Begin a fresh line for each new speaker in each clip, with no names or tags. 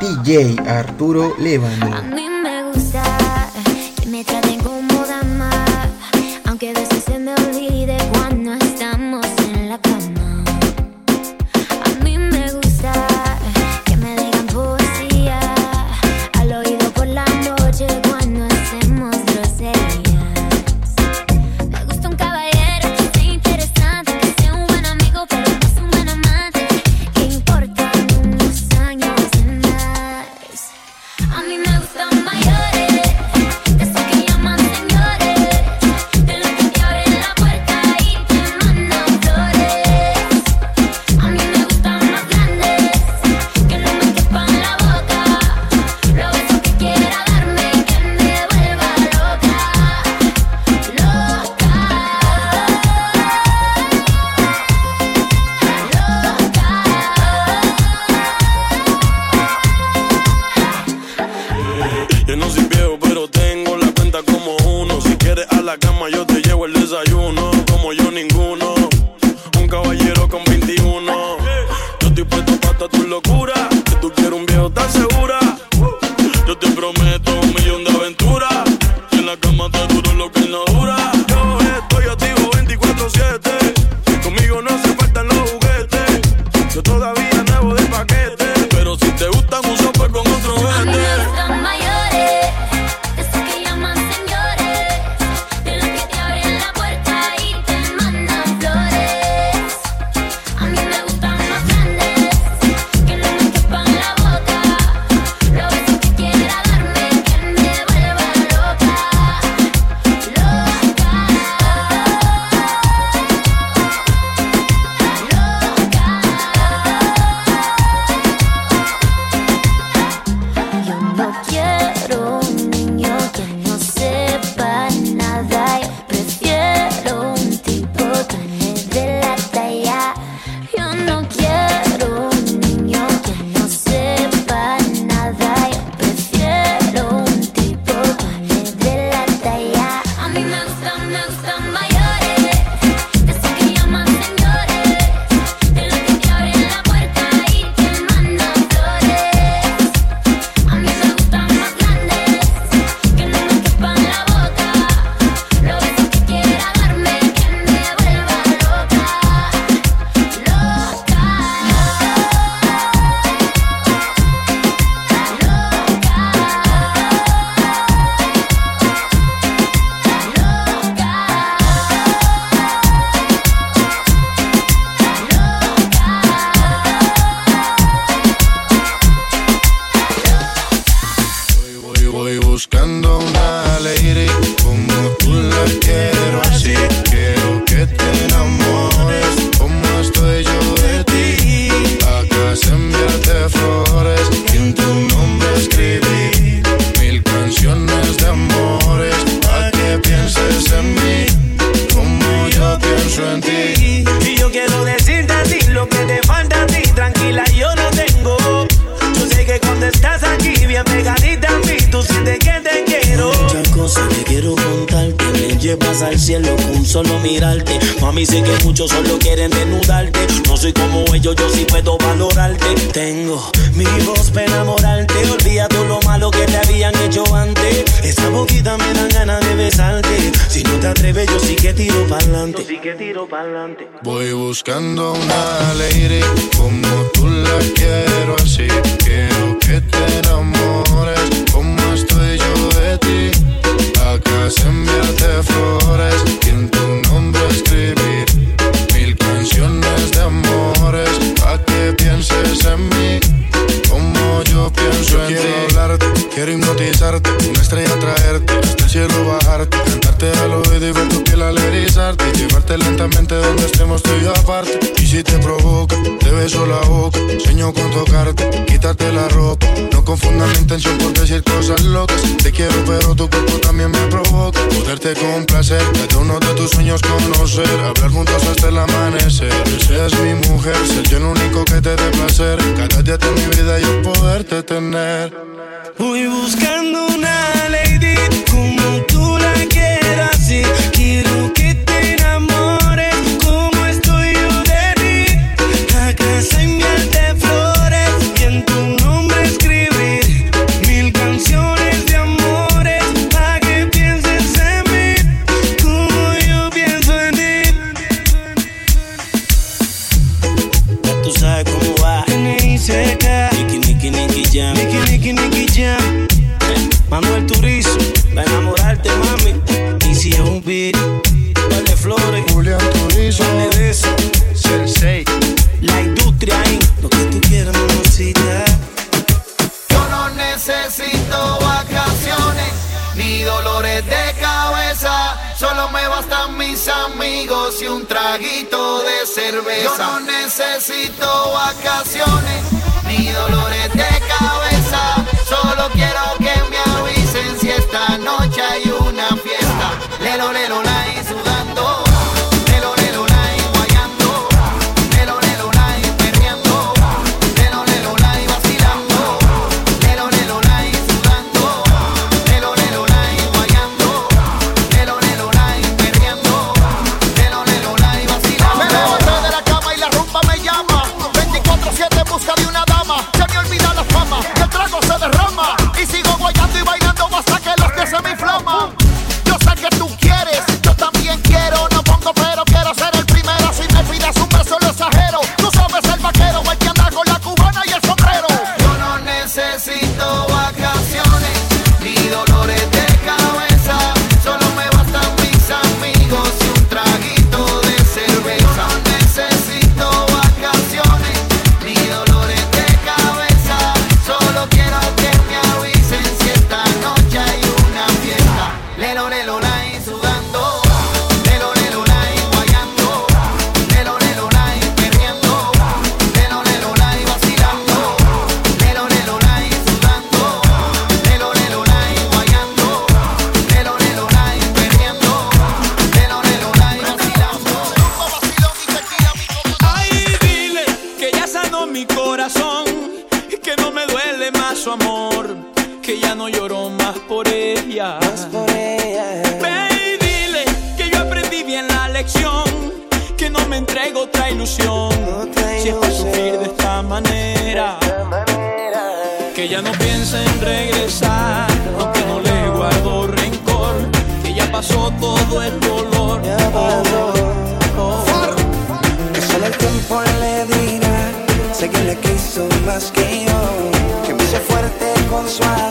DJ Arturo Levano.
beso la boca, sueño con tocarte, quítate la ropa. No confundas mi intención por decir cosas locas. Te quiero, pero tu cuerpo también me provoca. Poderte complacer, desde uno de tus sueños conocer. Hablar juntos hasta el amanecer. Seas mi mujer, ser yo el único que te dé placer. Cada día de mi vida yo poderte tener.
Voy buscando una lady como tú la quieras y
quiero que me bastan mis amigos y un traguito de cerveza. Yo no necesito vacaciones ni dolores de cabeza. Solo quiero que me avisen si esta noche hay una fiesta. Lelo, lelo,
coração me inflama. que yo, me
hice fuerte con su
amor.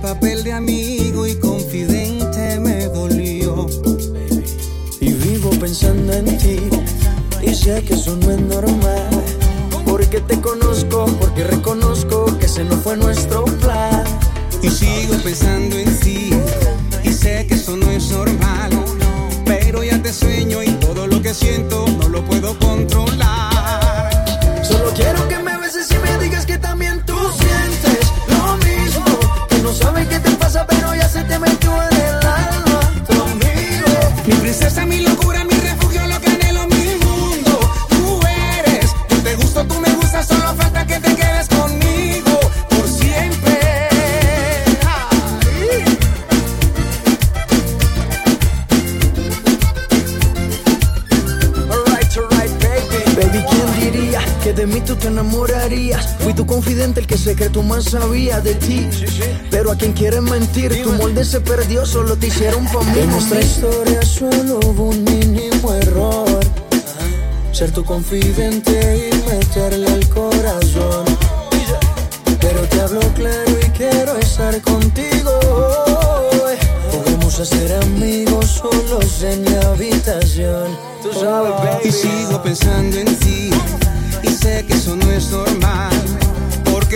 papel de amigo y confidente me dolió.
Y vivo pensando en ti, y sé que eso no es normal. Porque te conozco, porque reconozco que ese no fue nuestro plan.
Y sigo pensando en ti, y sé que eso no es normal. Pero ya te sueño y todo lo que siento
sabía de ti. Sí, sí. Pero a quien quieren mentir, Dime. tu molde se perdió, solo te hicieron familia. En nuestra historia solo hubo un mínimo error. Ser tu confidente y meterle al corazón. Pero te hablo claro y quiero estar contigo. Podemos hacer amigos solos en mi habitación. Tú sabes, oh, baby.
Y sigo pensando en ti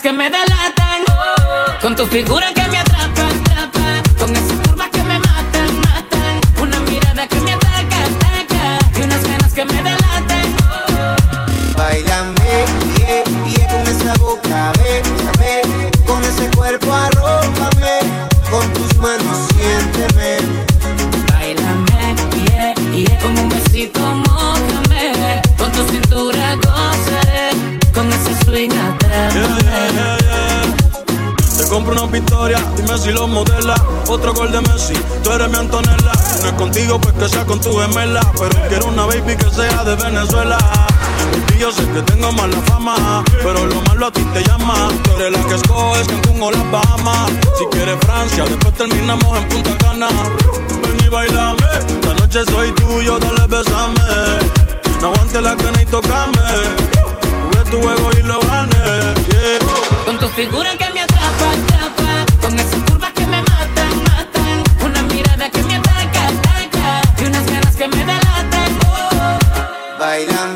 que me
delatan. Con tu figura que me
eres mi Antonella. No es contigo, pues que sea con tu gemela. Pero quiero una baby que sea de Venezuela. Y yo sé que tengo mala fama, pero lo malo a ti te llama. Tú eres la que escoges Cancún las Bahamas. Si quieres Francia, después terminamos en Punta Cana. Ven y bailame, esta noche soy tuyo, dale besame. No aguante la cana y tocame. Jugué tu juego y lo gané.
Con tu figura que bailan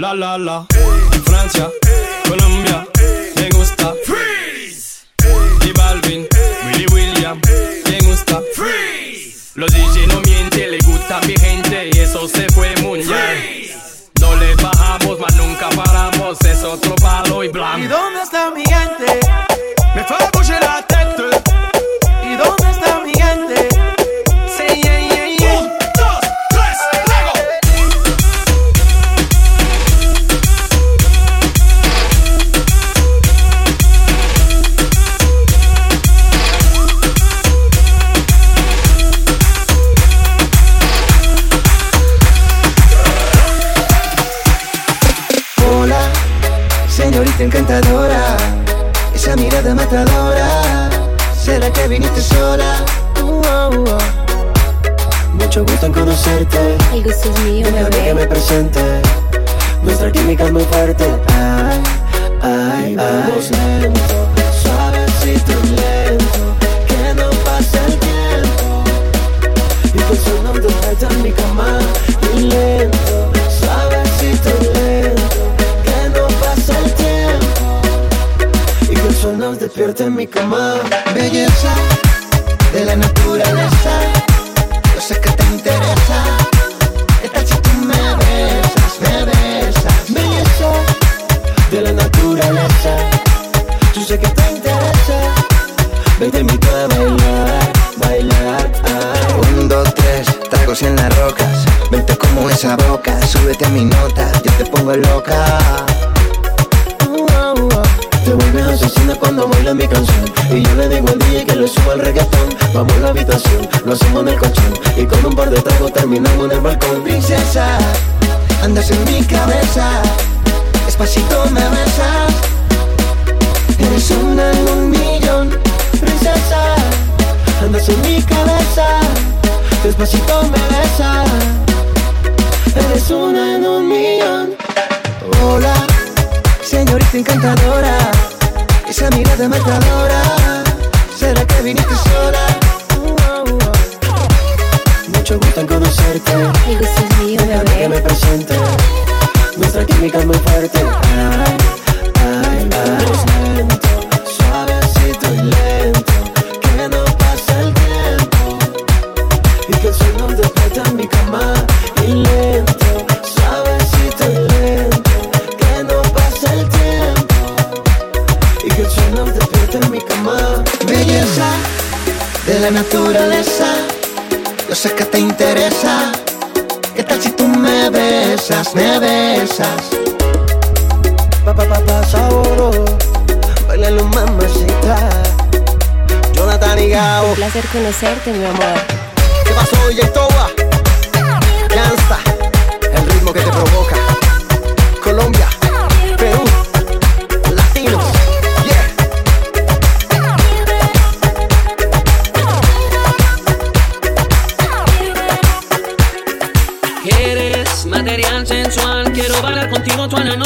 la la la. Francia, Colombia, me gusta Freeze. Y Balvin, Willy William, me gusta Freeze. Los DJ no mienten, le gusta a mi gente y eso se fue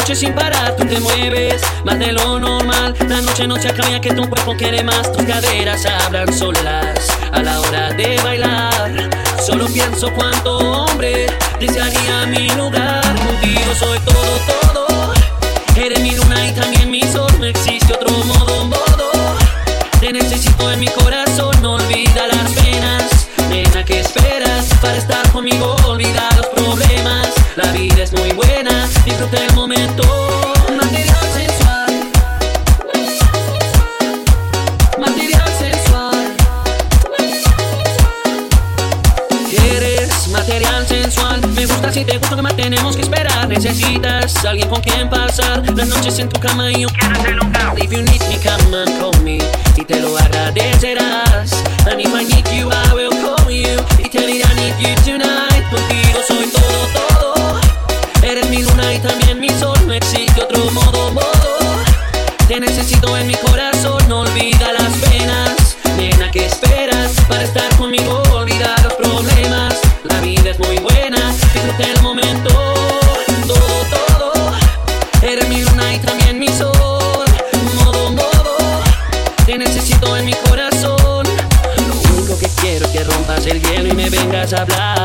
noche sin parar tú te mueves más de lo normal. La noche no se acaba ya que tu cuerpo quiere más. Tus caderas hablan solas a la hora de bailar. Solo pienso cuánto hombre desearía mi lugar. Contigo soy todo, todo. Eres mi luna y también mi sol. No existe otro modo, modo. Te necesito en mi corazón. No olvida las penas. Nena, ¿qué esperas para estar conmigo? La vida es muy buena. Disfruta el momento. Material sensual. Material sensual. Eres material sensual. Me gusta si te gusta que más tenemos que esperar. Necesitas alguien con quien pasar las noches en tu cama y yo quiero hacer un If you need me, come and call me. Y te lo agradecerás. And if I need you, I will call you. Y te diré I need you tonight. Eres mi luna y también mi sol. No existe otro modo, modo. Te necesito en mi corazón. No olvida las penas. Nena, ¿qué esperas para estar conmigo? Olvida los problemas. La vida es muy buena. Disfruta el momento. Todo, todo. Eres mi luna y también mi sol. Modo, modo. Te necesito en mi corazón. Lo único que quiero es que rompas el hielo y me vengas a hablar.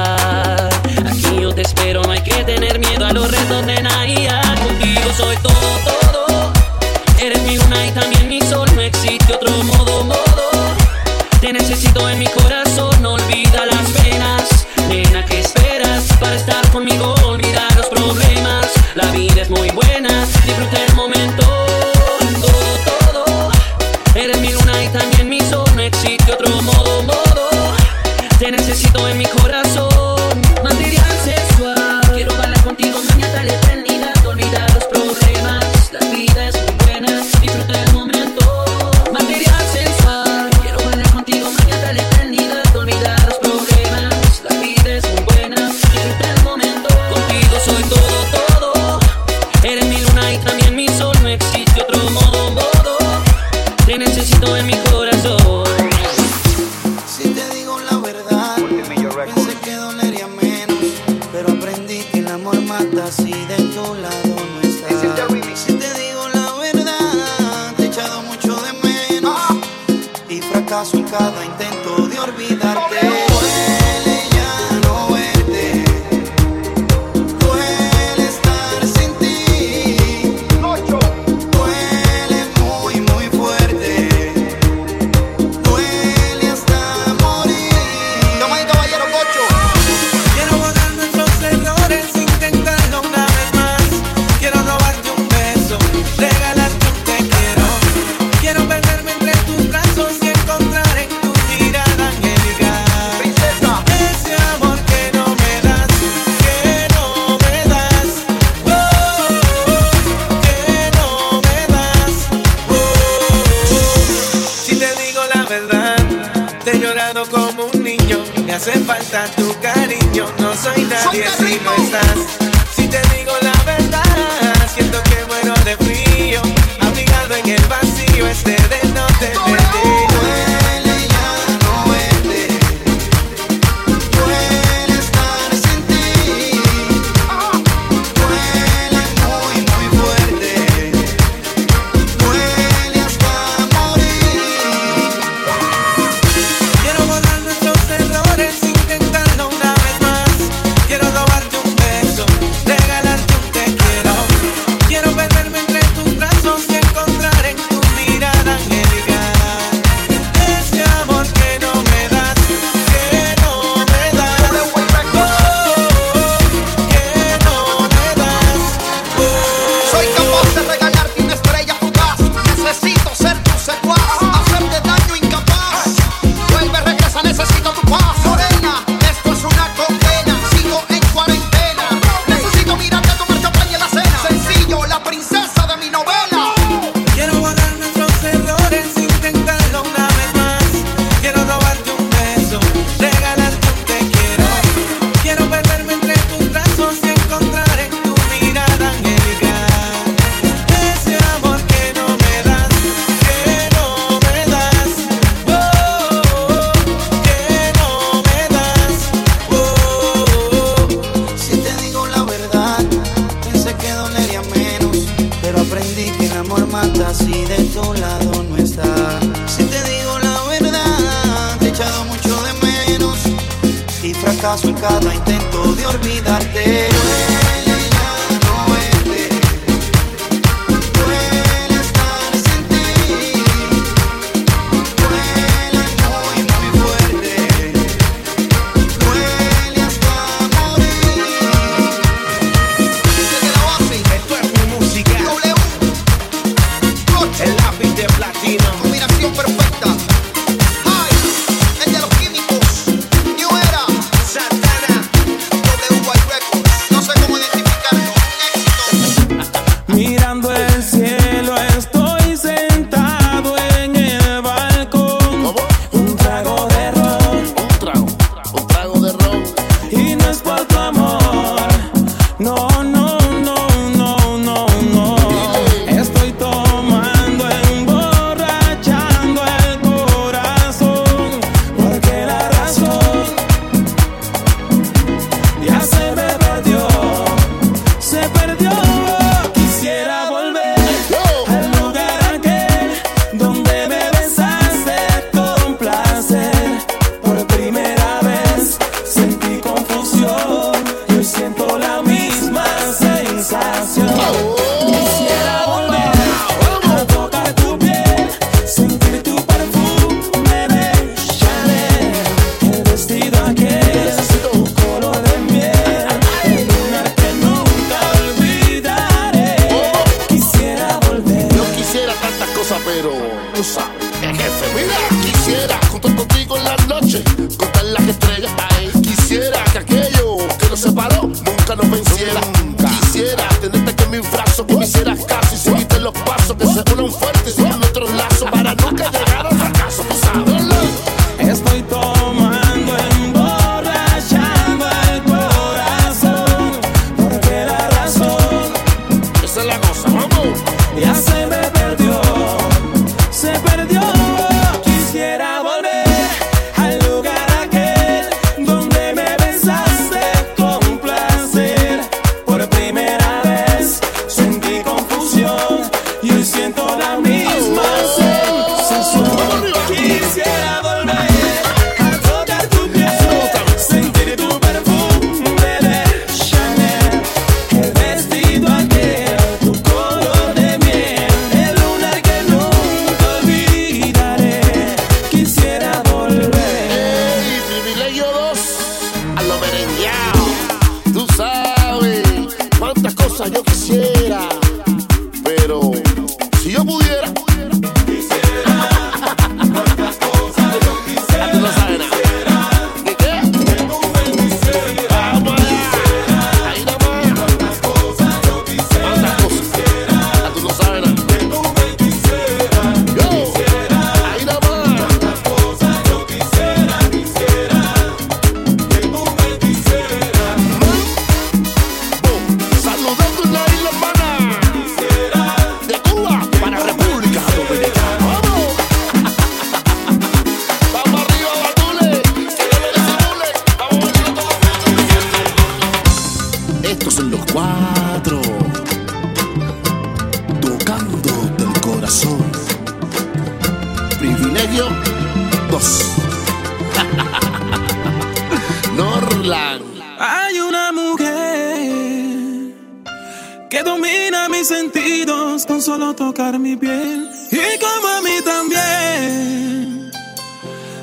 que
domina mis sentidos con solo tocar mi piel. Y como a mí también,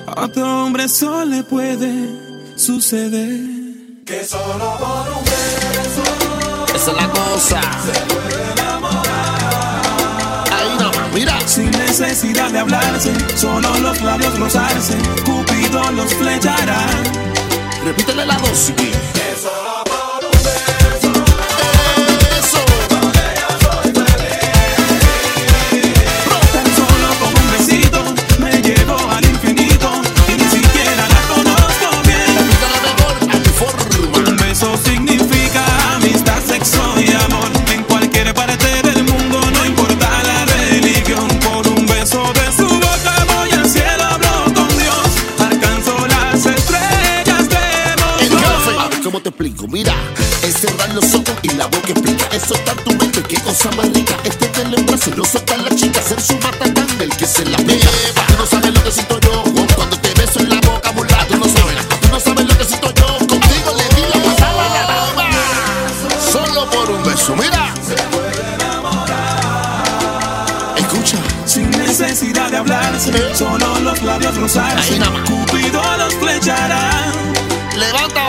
a otro hombre solo le puede suceder. Que solo por un beso.
Esa es la cosa. Se puede enamorar. Ahí no, mira.
Sin necesidad de hablarse, solo los labios rozarse, Cupido los flechará.
Repítele la dosis. explico. Mira, es cerrar los ojos y la boca explica. Es soltar tu mente, qué cosa más rica. Este es tenerle en brazo no soltar la chica. Ser su matatán el que se la pega. Tú no sabes lo que siento yo cuando te beso en la boca, burla. Tú no sabes, tú no sabes lo que siento yo. Contigo le di la pasada la dama. Solo por un beso, mira. Se puede enamorar. Escucha,
sin necesidad de hablarse, ¿Eh? solo los labios rozarse. Cupido los flechará.
Levanta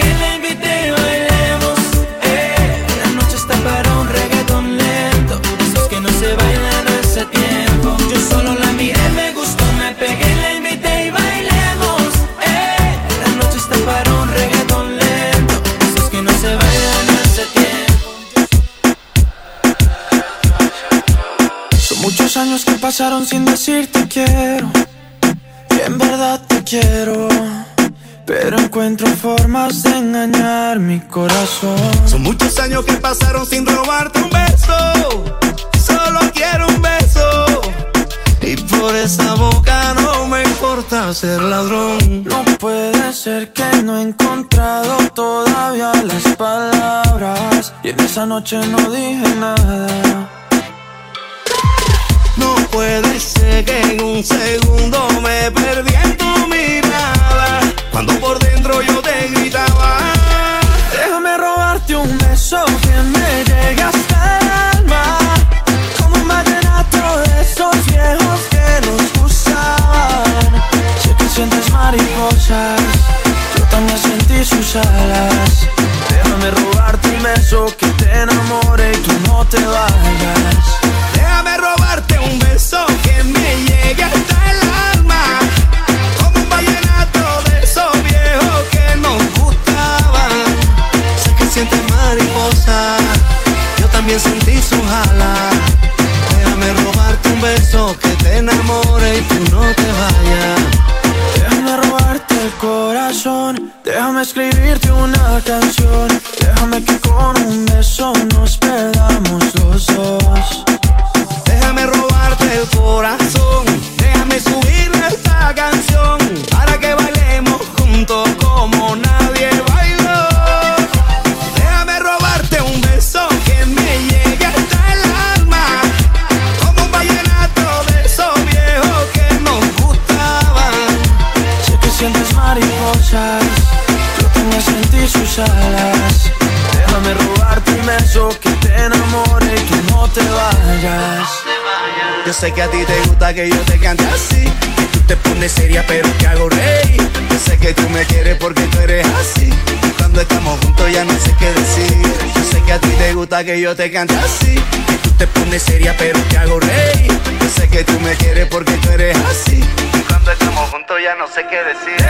ser ladrón.
No puede ser que no he encontrado todavía las palabras. Y en esa noche no
te cante así. Que tú te pones seria, pero te hago reír. Yo sé que tú me quieres porque tú eres así. Y cuando estamos juntos ya no sé qué decir.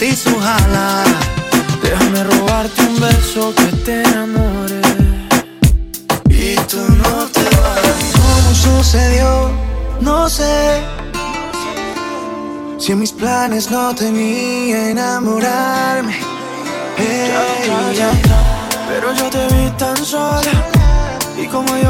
Sentí
su jala.
Déjame robarte un beso que te enamore
y tú no te vas.
¿Cómo sucedió? No sé. Si en mis planes no tenía enamorarme. Hey,
Ya, ya, ya, Pero yo te vi tan sola Y como yo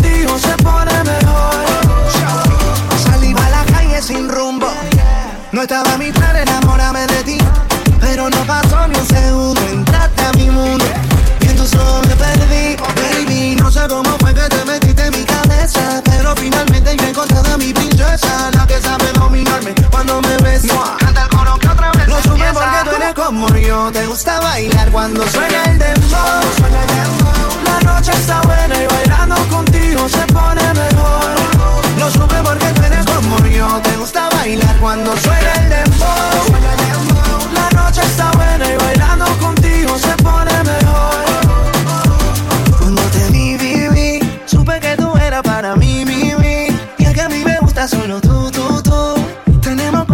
se pone mejor
Salí a la calle sin rumbo. No estaba mi plan enamorarme de ti. Pero no pasó ni un segundo. Entraste a mi mundo. Y en tus ojos me perdí. Baby, no sé cómo fue que te metiste en mi cabeza. Pero finalmente yo he encontrado a mi princesa. La que sabe dominarme cuando me besa. Canta Lo supe porque tú eres como yo. Te gusta bailar cuando suena el dembow.
La noche está buena y bailando contigo se pone mejor
Lo supe porque tú eres como yo. Te gusta bailar cuando suena el dembow.
La noche está buena y bailando contigo se pone mejor
Cuando te vi, vi, vi, supe que tú eras para mí, mi, mi. Y es que a mí me gusta solo tú.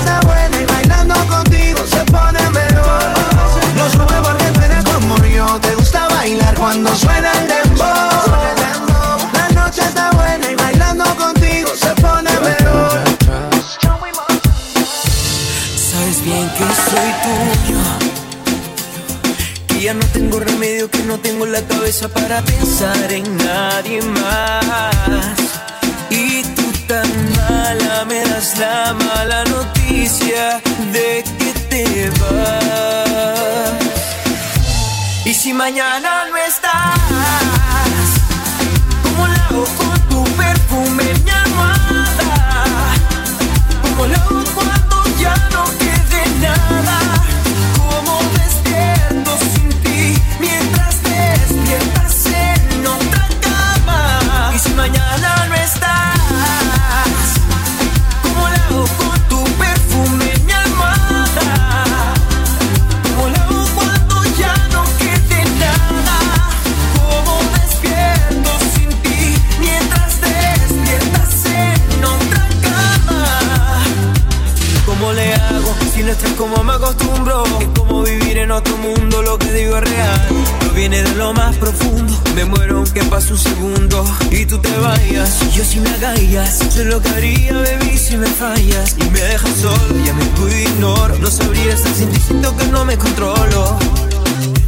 pasa buena y bailando
contigo se pone mejor. Lo sube porque tú eres como yo, te gusta bailar cuando suena el dembow. La noche está buena y bailando contigo se pone mejor. Sabes bien que soy tuyo. Y ya no tengo remedio, que no tengo la cabeza para pensar en nadie más me das la mala noticia de que te vas. Y si mañana no estás, como lo hago con tu perfume, mi amada, como lo hago como me acostumbro. Es como vivir en otro mundo, lo que digo es real. No viene de lo más profundo. Me muero aunque pase un segundo y tú te vayas. Y yo si me agallas, sé lo que haría, baby, si me fallas. Y me dejas solo, ya me cuido ignoro. No sabría estar sin ti, siento que no me controlo.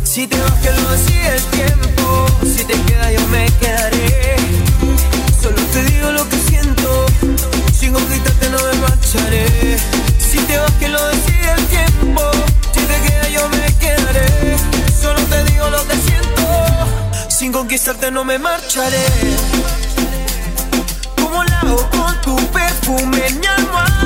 Si te vas, que lo decide el tiempo. Si te queda, yo me quedaré. Solo te digo lo que siento. Sin hojita te no me marcharé. Si te vas que lo decide el tiempo, si te quedas yo me quedaré. Solo te digo lo que siento, sin conquistarte no me marcharé. Como la con tu perfume, mi
alma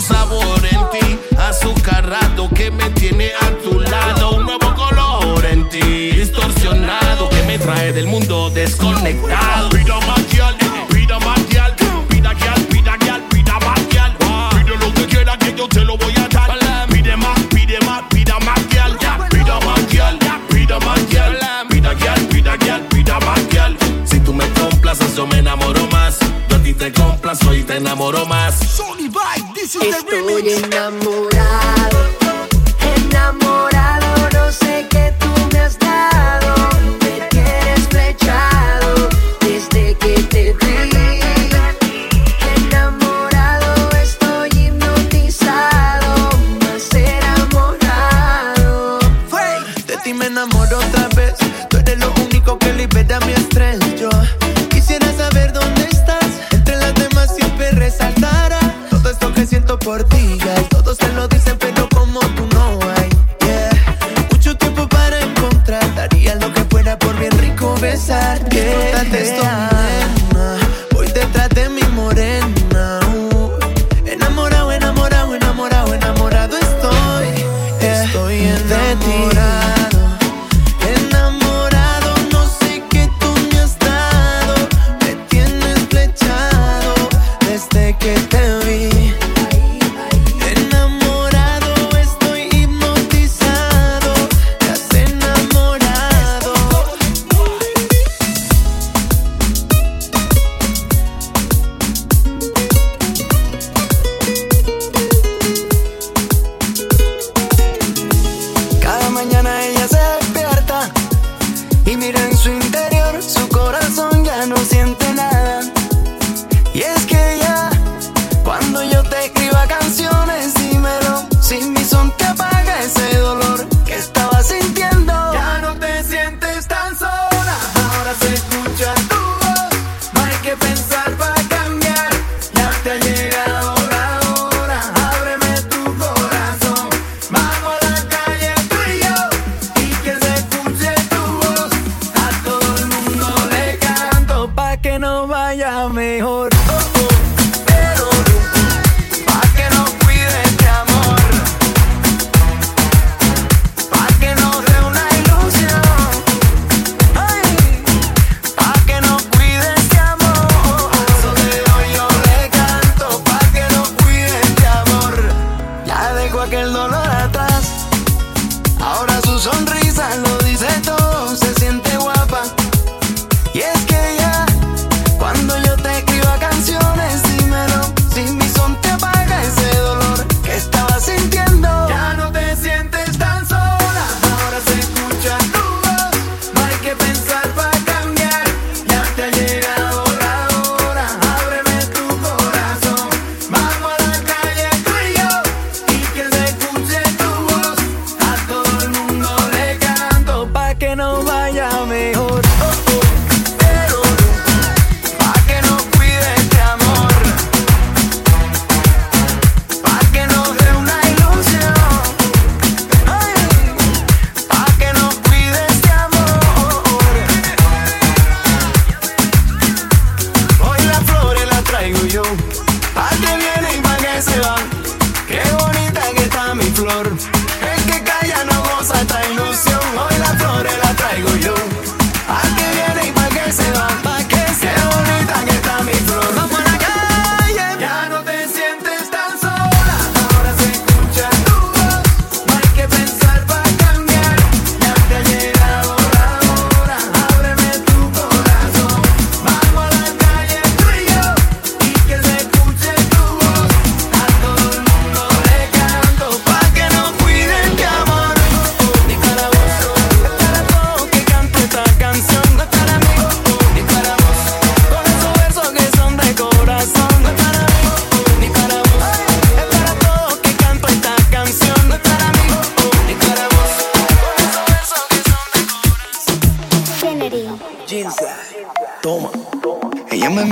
sabor en ti, azucarrado que me tiene a tu lado, un nuevo color en ti, distorsionado que me trae del mundo desconectado. Vida magial, vida magial, vida guial, vida guial, vida magial. Pide lo que quiera que yo te lo voy a dar. Pide más, pide más, vida magial, vida magial, vida magial, vida guial, vida guial, vida magial. Si tú me complaces yo me enamoro más, yo a ti te complazo y te enamoro más.
Estoy enamorado.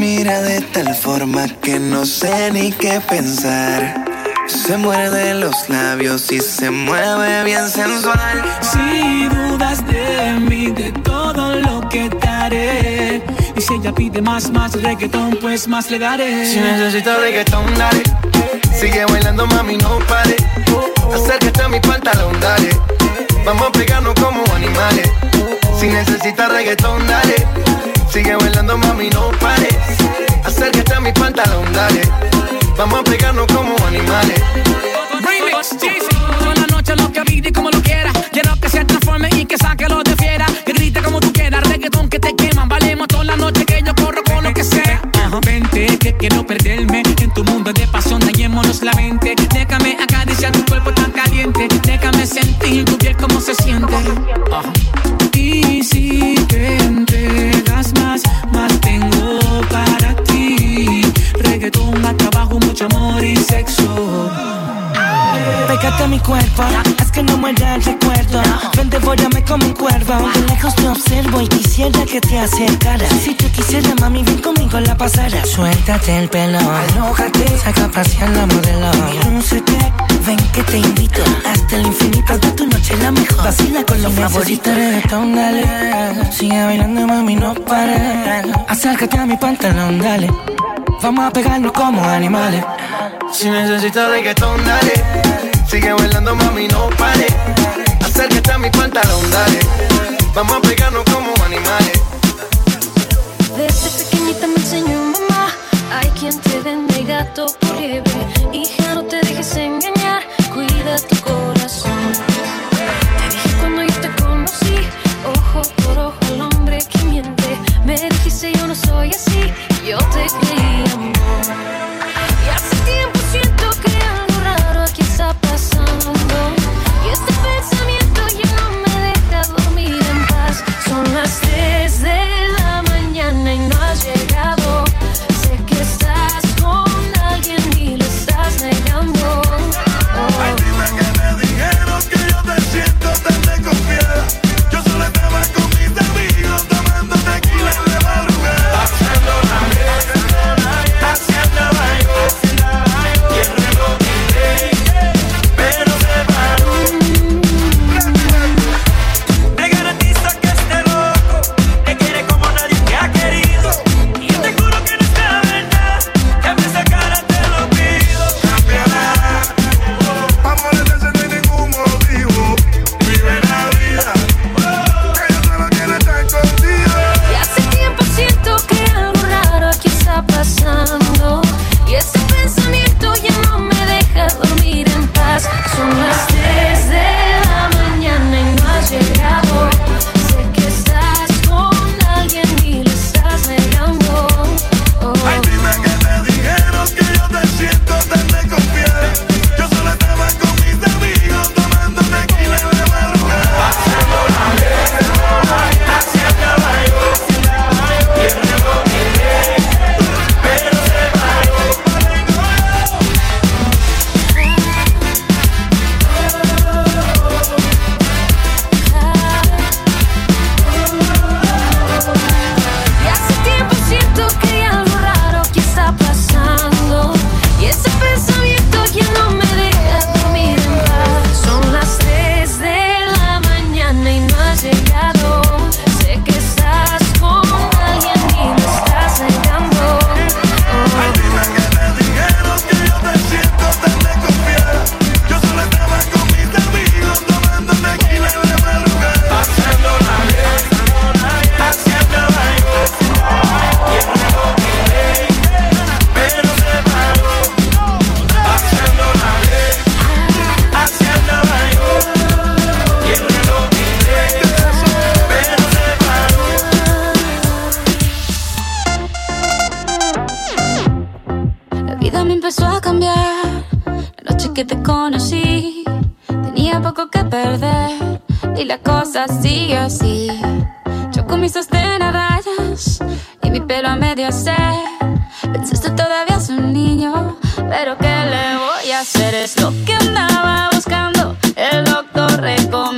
Mira de
tal forma que no sé ni qué pensar. Se muerde los labios y se mueve bien sensual.
Si dudas de mí, de todo lo que te haré. Y si ella pide más, más reggaetón, pues más le daré.
Si necesitas reggaetón, dale. Sigue bailando, mami, no pare. Acércate a mi pantalón, dale. Vamos a pegarnos como animales. Si necesitas reggaetón, dale. Sigue bailando, mami, no pare. Acércate a mi pantalón, dale. Vamos a pegarnos como animales.
Remix, Jeezy. Toda la noche lo que vive y como lo quiera. Quiero que se transforme y que saque lo de fiera. Que grite como tú quieras, reggaetón que te queman. Valemos toda la noche que yo corro con lo que sea. Ajá. Vente, que quiero perderme en tu mundo de pasión. Dañémonos la mente. Déjame acariciar tu cuerpo tan caliente. Déjame sentir tu piel como se siente. Ajá. Y si te mucho amor y sexo.
Pégate a mi cuerpo, haz que no muera el recuerdo. Ven, devórame como un cuervo. De lejos te observo y quisiera que te acercaras. Si te quisiera, mami, ven conmigo la pasara. Suéltate el pelo, alójate, saca a pasear la modelo. Lúcete, ven que te invito hasta el infinito. De tu noche la mejor. Vacila con los favoritos. reggaetón, dale. Sigue bailando, mami, no pares. Acércate a mi pantalón, dale. Vamos a pegarnos como animales.
Si necesitas reggaetón, dale. Sigue bailando, mami, no pare. Acércate a mi pantalón, dale. Vamos a pegarnos como animales.
Desde pequeñita me enseñó mamá Hay quien te vende gato por liebre Hija, no te dejes engañar Cuida tu corazón Te dije cuando yo te conocí Ojo por ojo al hombre que miente Me dijiste yo no soy así Yo te creí
amor.
Y hace tiempo que
te
conocí, tenía poco que perder. Y la cosa sigue así. Yo con mis sostén a rayas y mi pelo a medio hacer. Pensaste todavía es un niño, pero ¿qué le voy a hacer? Es lo que andaba buscando. El doctor recomendando.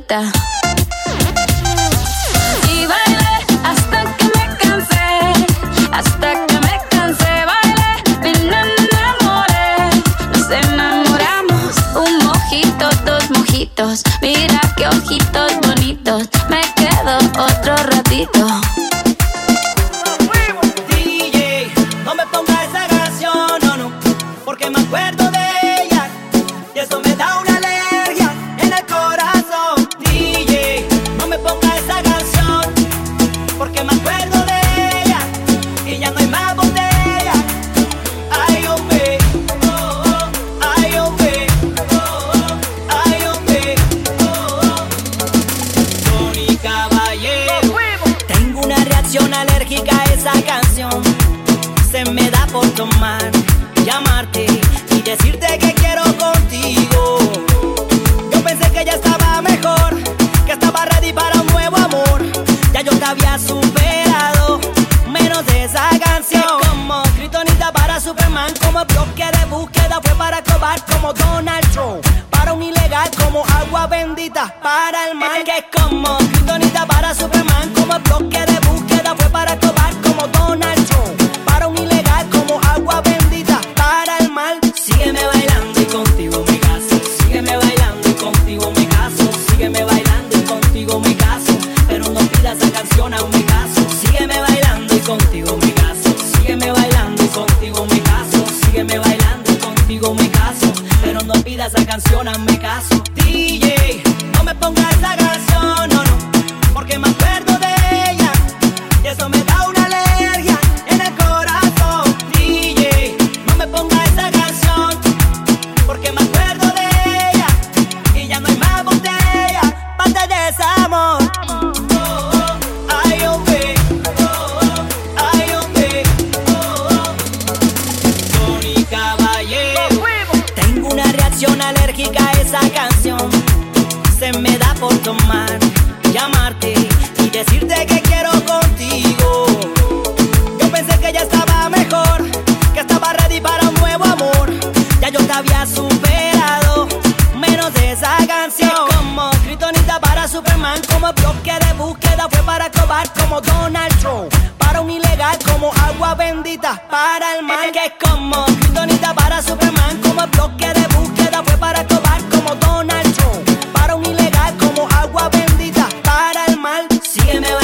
Y bailé hasta que me cansé, hasta que me cansé, bailé, me enamoré. Nos enamoramos, un mojito, dos mojitos, mira qué ojitos bonitos, me quedo otro ratito.
que es como Kryptonita para Superman, como el bloque de que para cobar como Donald Trump. Para un ilegal como agua bendita para el mal. Que es como Kryptonita para Superman, como el bloque de búsqueda fue para cobar como Donald Trump. Para un ilegal como agua bendita para el mal. Sígueme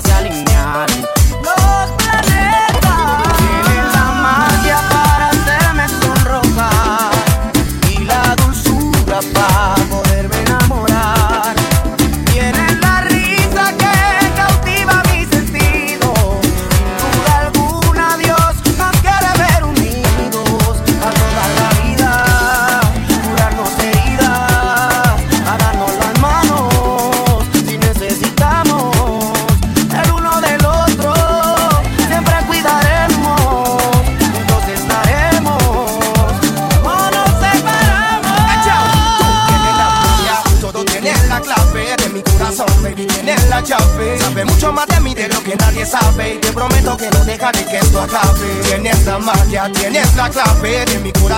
fantasía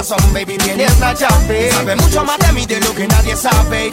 son, baby,
tienes una chape. Sabe mucho más de mí de lo que nadie sabe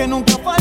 que
nunca
falta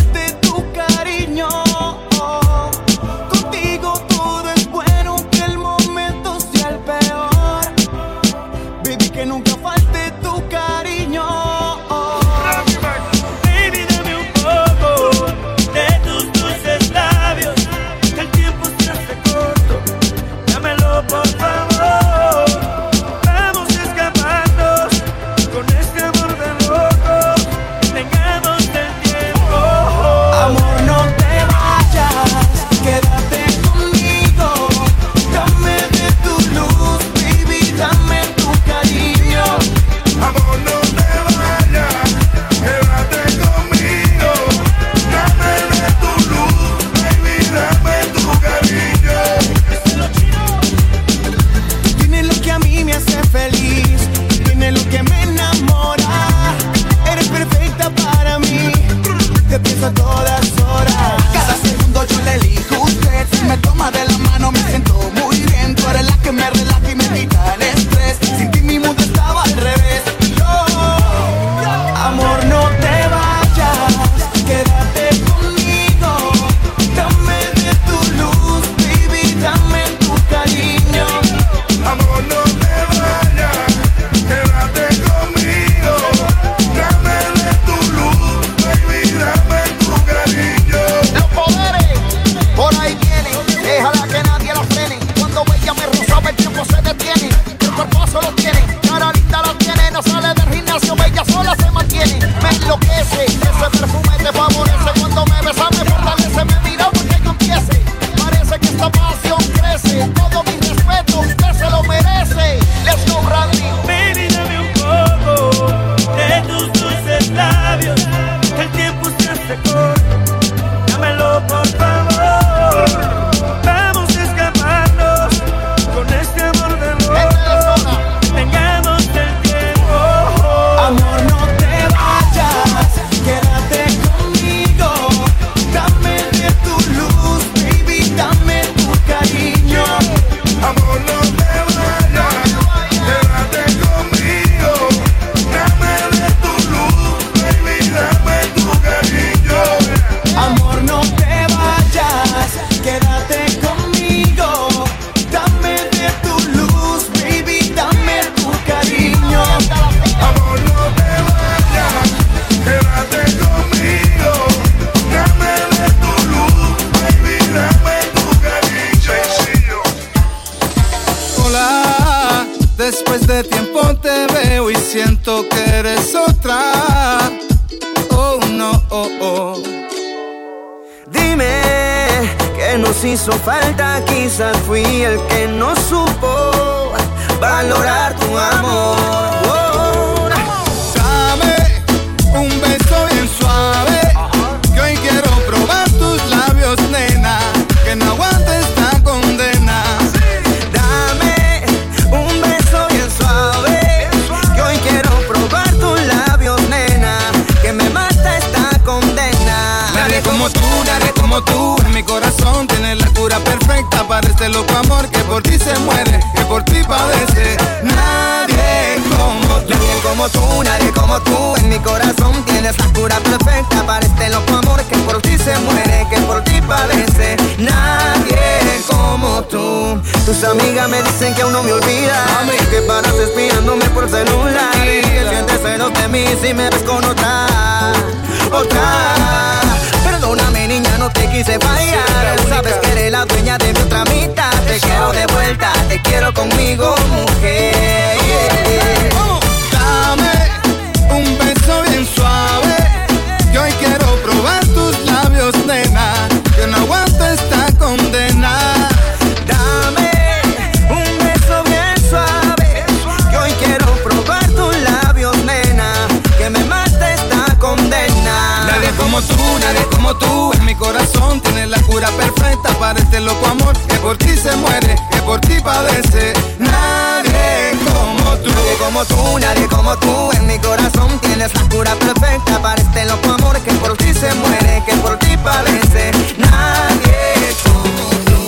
para este loco amor que por ti se muere, que por ti padece. Nadie como tú.
Nadie como tú, nadie como tú. En mi corazón tienes la cura perfecta para este loco amor que por ti se muere, que por ti padece. Nadie como tú.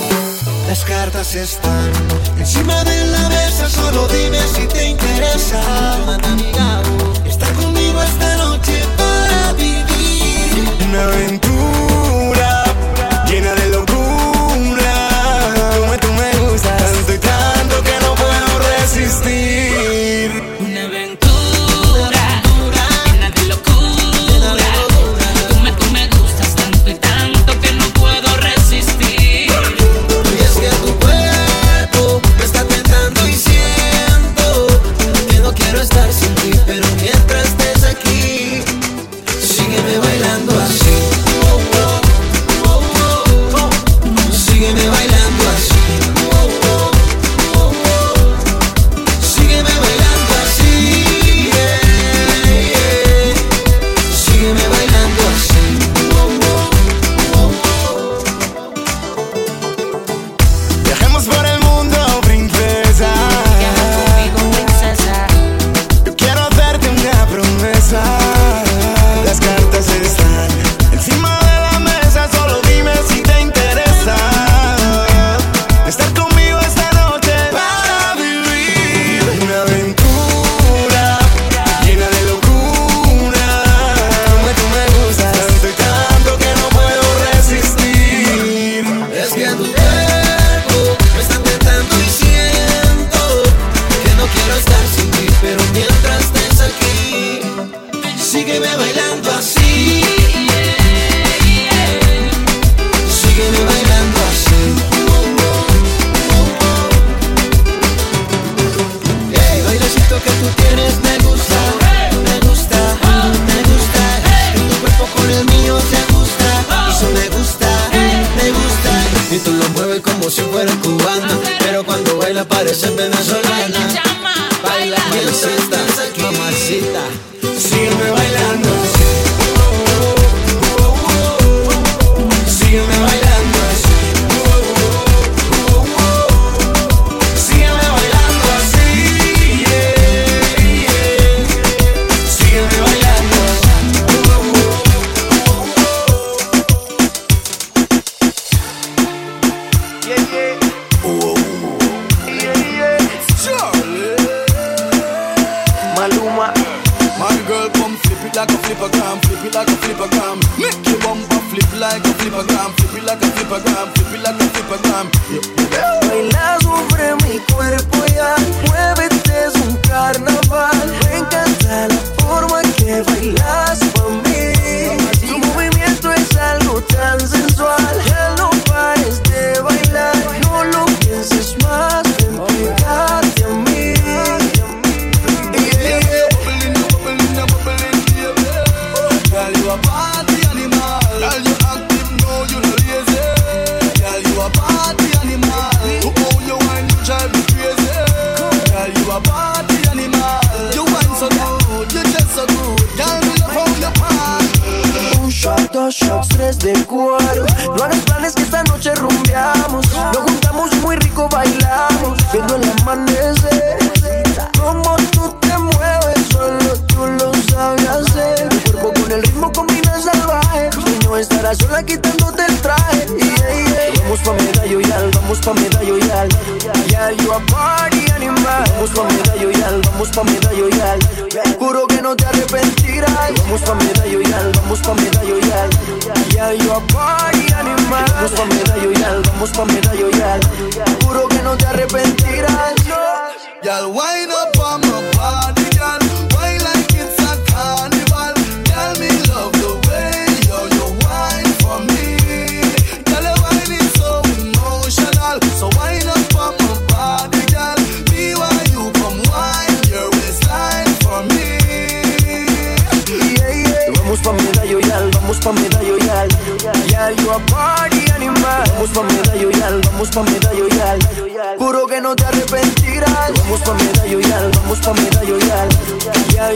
Las cartas
están encima de la mesa, solo dime si te interesa. Está conmigo esta noche para vivir una aventura llena de
existir.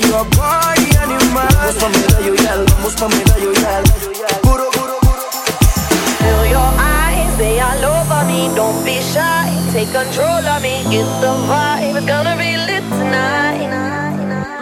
your yo voy animal
Vamos pa' medallo y al, vamos pa' medallo y al Puro, puro, puro
Feel your eyes, they all over me. Don't be shy, take control of me. Get the vibe, it's gonna be lit tonight.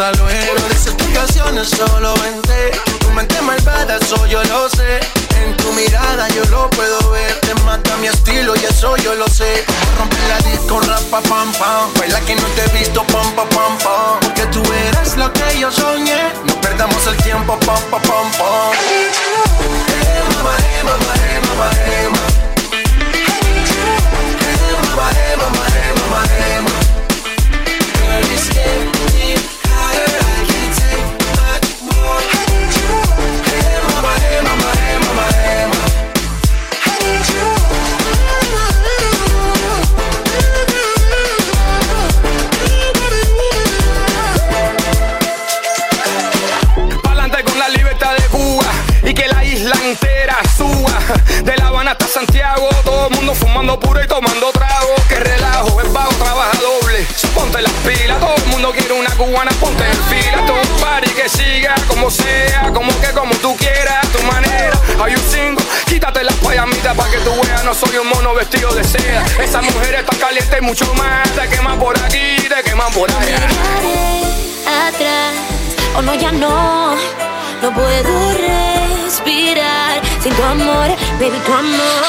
luego. Las explicaciones solo vente, tu mente malvada, eso yo lo sé. En tu mirada yo lo puedo ver, te mata mi estilo y eso yo lo sé. Rompe la disco, rapa, pam, pam. Baila que no te he visto, pam, pam, pam, pam. Porque tú eres lo que yo soñé. No perdamos el tiempo, pam, pam, pam, pam. Eh, mamá, eh, mamá, eh, mamá,
Santiago, todo el mundo fumando puro y tomando trago. Que relajo, el vago trabaja doble. Ponte las pilas, todo el mundo quiere una cubana, ponte en fila. Todo un party que siga como sea, como que como tú quieras, tu manera. Hay un cinco, quítate las payamitas para que tú veas, no soy un mono vestido de seda. Esa mujer está caliente y mucho más. Te queman por aquí, te queman por allá.
Respirar sin tu amor, baby, tu amor.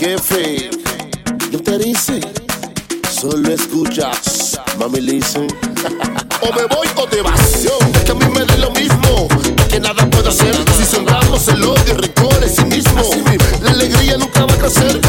jefe. Yo te dice, solo escuchas, mami listen. o me voy o te vas. Yo, es que a mí me da lo mismo, es que nada puedo hacer. Si sembramos el odio, rencor, el mismo. la alegría nunca va a crecer.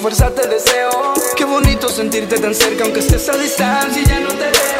fuerza te
deseo. Qué bonito sentirte tan cerca, aunque estés a distancia y ya no te veo.